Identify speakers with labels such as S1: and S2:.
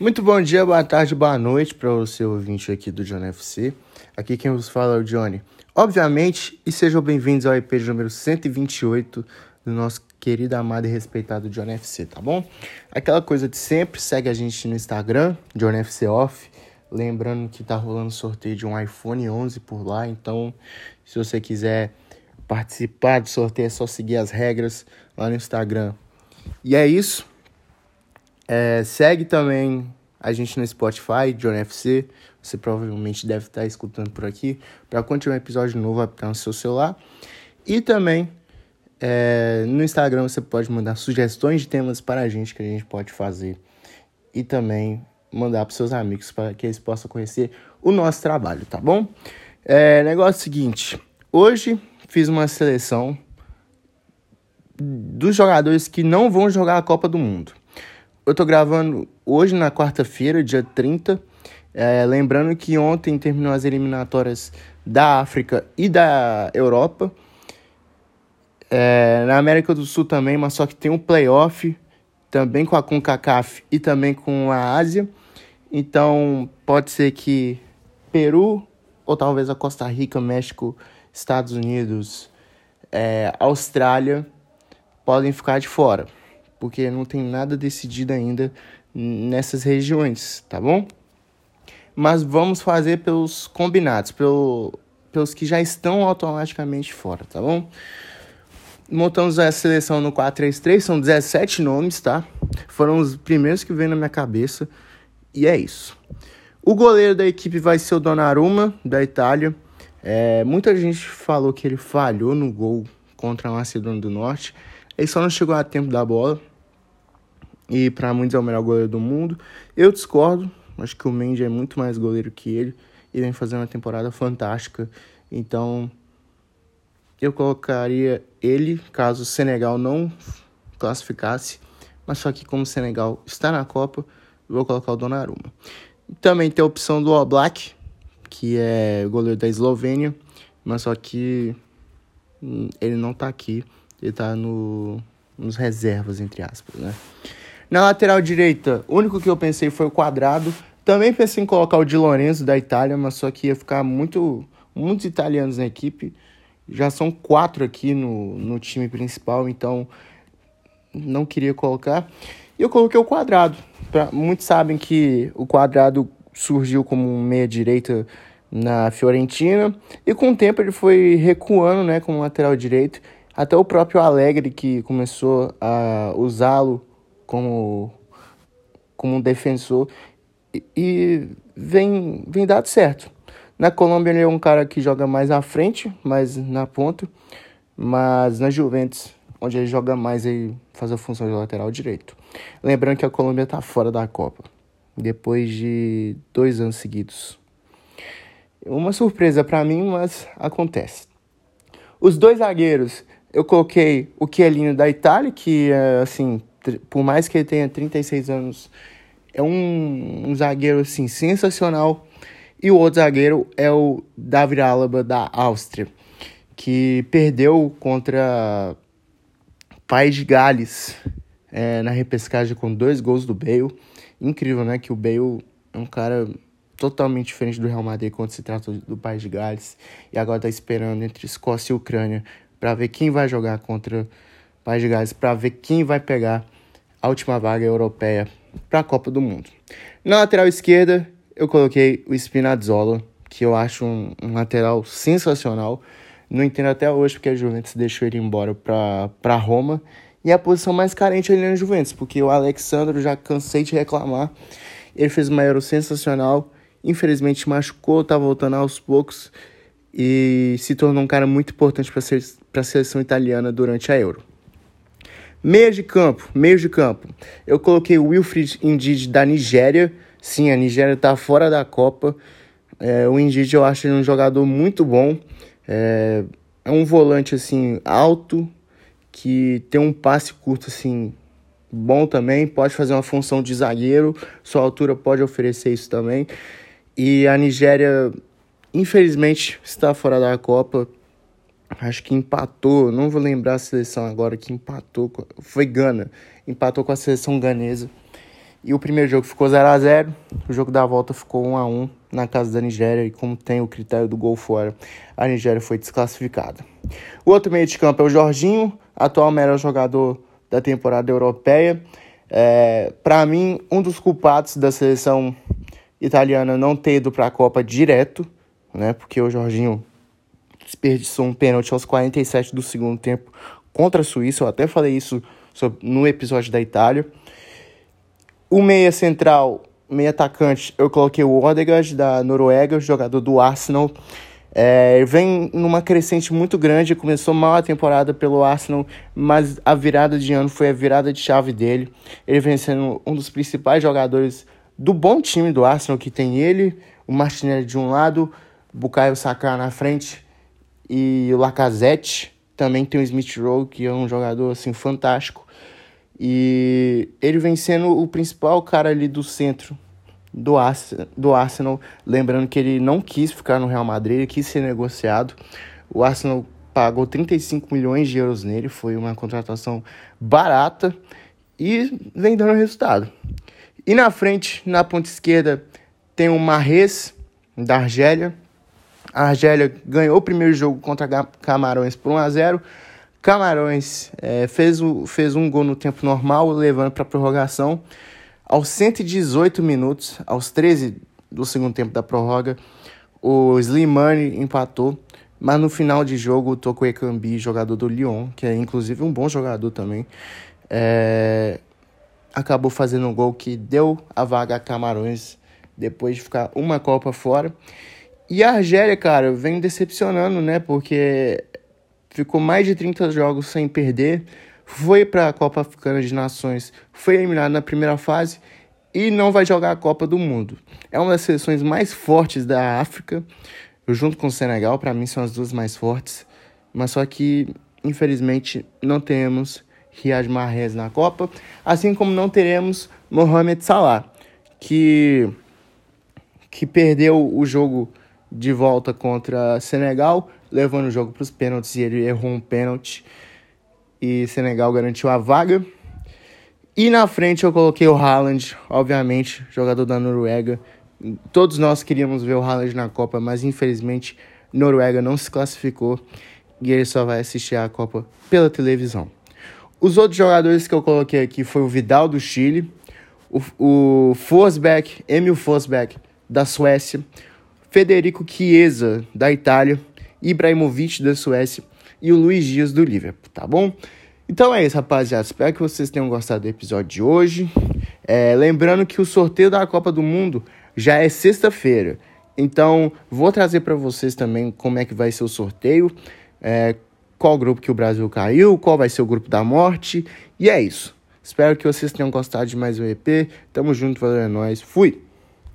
S1: Muito bom dia, boa tarde, boa noite para o seu ouvinte aqui do John FC. Aqui quem vos fala é o Johnny. Obviamente, e sejam bem-vindos ao EP número 128 do nosso querido, amado e respeitado John FC, tá bom? Aquela coisa de sempre, segue a gente no Instagram, John FC Off. Lembrando que tá rolando sorteio de um iPhone 11 por lá, então se você quiser participar do sorteio é só seguir as regras lá no Instagram. E é isso. É, segue também a gente no Spotify, John FC. Você provavelmente deve estar escutando por aqui. Para continuar um episódio novo, vai estar no seu celular. E também é, no Instagram você pode mandar sugestões de temas para a gente que a gente pode fazer. E também mandar para seus amigos para que eles possam conhecer o nosso trabalho, tá bom? É, negócio seguinte. Hoje fiz uma seleção dos jogadores que não vão jogar a Copa do Mundo. Eu tô gravando hoje na quarta-feira, dia 30. É, lembrando que ontem terminou as eliminatórias da África e da Europa. É, na América do Sul também, mas só que tem um playoff também com a CONCACAF e também com a Ásia. Então pode ser que Peru ou talvez a Costa Rica, México, Estados Unidos, é, Austrália podem ficar de fora porque não tem nada decidido ainda nessas regiões, tá bom? Mas vamos fazer pelos combinados, pelo, pelos que já estão automaticamente fora, tá bom? Montamos a seleção no 4-3-3, são 17 nomes, tá? Foram os primeiros que veio na minha cabeça, e é isso. O goleiro da equipe vai ser o Donnarumma, da Itália. É, muita gente falou que ele falhou no gol contra a Macedônia do Norte. Ele só não chegou a tempo da bola, e para muitos é o melhor goleiro do mundo. Eu discordo, acho que o Mendy é muito mais goleiro que ele e vem fazendo uma temporada fantástica. Então, eu colocaria ele caso o Senegal não classificasse, mas só que como o Senegal está na Copa, vou colocar o Donnarumma. Também tem a opção do Oblak, que é goleiro da Eslovênia, mas só que hum, ele não está aqui, ele está no, nos reservas, entre aspas, né? Na lateral direita, o único que eu pensei foi o quadrado. Também pensei em colocar o Di Lorenzo da Itália, mas só que ia ficar muito, muitos italianos na equipe. Já são quatro aqui no, no time principal, então não queria colocar. E eu coloquei o quadrado. Pra, muitos sabem que o quadrado surgiu como um meia-direita na Fiorentina e com o tempo ele foi recuando né, como lateral direito. Até o próprio Alegre que começou a usá-lo como, como um defensor e, vem, vem dado certo. Na Colômbia ele é um cara que joga mais à frente, mais na ponta, mas na Juventus, onde ele joga mais, ele faz a função de lateral direito. Lembrando que a Colômbia está fora da Copa, depois de dois anos seguidos. Uma surpresa para mim, mas acontece. Os dois zagueiros, eu coloquei o Chiellini da Itália, que é assim, por mais que ele tenha 36 anos, é um, um zagueiro assim sensacional. E o outro zagueiro é o David Alaba da Áustria, que perdeu contra País de Gales é, na repescagem com dois gols do Bale. Incrível, né? Que o Bale é um cara totalmente diferente do Real Madrid quando se trata do País de Gales. E agora tá esperando entre Escócia e Ucrânia para ver quem vai jogar contra País de Gales, para ver quem vai pegar a última vaga europeia para a Copa do Mundo. Na lateral esquerda, eu coloquei o Spinazzola, que eu acho um, um lateral sensacional. Não entendo até hoje porque a Juventus deixou ele embora para Roma. E a posição mais carente ali na Juventus, porque o Alexandre já cansei de reclamar. Ele fez uma Euro sensacional. Infelizmente machucou, tá voltando aos poucos. E se tornou um cara muito importante para a seleção italiana durante a Euro. Meio de campo, meio de campo. Eu coloquei o Wilfried Indid da Nigéria. Sim, a Nigéria está fora da Copa. É, o Indid eu acho ele um jogador muito bom. É, é um volante assim alto que tem um passe curto assim bom também. Pode fazer uma função de zagueiro. Sua altura pode oferecer isso também. E a Nigéria, infelizmente, está fora da Copa acho que empatou, não vou lembrar a seleção agora que empatou, foi Gana, empatou com a seleção ganesa. E o primeiro jogo ficou 0 a 0 o jogo da volta ficou 1 a 1 na casa da Nigéria, e como tem o critério do gol fora, a Nigéria foi desclassificada. O outro meio de campo é o Jorginho, atual melhor jogador da temporada europeia. É, Para mim, um dos culpados da seleção italiana não ter ido para a Copa direto, né? Porque o Jorginho desperdiçou um pênalti aos 47 do segundo tempo contra a Suíça. Eu até falei isso no episódio da Itália. O meia central, meia atacante, eu coloquei o Odegaard da Noruega, jogador do Arsenal. É, vem numa crescente muito grande, começou mal a temporada pelo Arsenal, mas a virada de ano foi a virada de chave dele. Ele vem sendo um dos principais jogadores do bom time do Arsenal, que tem ele, o Martinelli de um lado, Bukayo Saka na frente e o Lacazette. Também tem o Smith Rowe, que é um jogador assim fantástico. E ele vem sendo o principal cara ali do centro do, do Arsenal. Lembrando que ele não quis ficar no Real Madrid, ele quis ser negociado. O Arsenal pagou 35 milhões de euros nele, foi uma contratação barata e vem dando resultado. E na frente, na ponta esquerda, tem o Marres, da Argélia. A Argélia ganhou o primeiro jogo contra Camarões por 1 a 0 Camarões é, fez, o, fez um gol no tempo normal, levando para a prorrogação. Aos 118 minutos, aos 13 do segundo tempo da prorroga, o Slimane empatou. Mas no final de jogo, o Toko Ekambi, jogador do Lyon, que é inclusive um bom jogador também, é, acabou fazendo um gol que deu a vaga a Camarões depois de ficar uma Copa fora. E a Argélia, cara, vem decepcionando, né? Porque ficou mais de 30 jogos sem perder, foi para a Copa Africana de Nações, foi eliminado na primeira fase e não vai jogar a Copa do Mundo. É uma das seleções mais fortes da África, junto com o Senegal, para mim são as duas mais fortes, mas só que infelizmente não temos Riyad Mahrez na Copa, assim como não teremos Mohamed Salah, que que perdeu o jogo de volta contra Senegal levando o jogo para os pênaltis e ele errou um pênalti e Senegal garantiu a vaga. E na frente eu coloquei o Haaland, obviamente, jogador da Noruega. Todos nós queríamos ver o Haaland na Copa, mas infelizmente Noruega não se classificou e ele só vai assistir a Copa pela televisão. Os outros jogadores que eu coloquei aqui foi o Vidal do Chile, o, o Forsberg, Emil Forsberg da Suécia, Federico Chiesa da Itália Ibrahimovic da Suécia e o Luiz Dias do Liverpool, tá bom? Então é isso, rapaziada. Espero que vocês tenham gostado do episódio de hoje. É, lembrando que o sorteio da Copa do Mundo já é sexta-feira. Então, vou trazer para vocês também como é que vai ser o sorteio, é, qual grupo que o Brasil caiu, qual vai ser o grupo da morte. E é isso. Espero que vocês tenham gostado de mais um EP. Tamo junto, valeu, é nóis. Fui!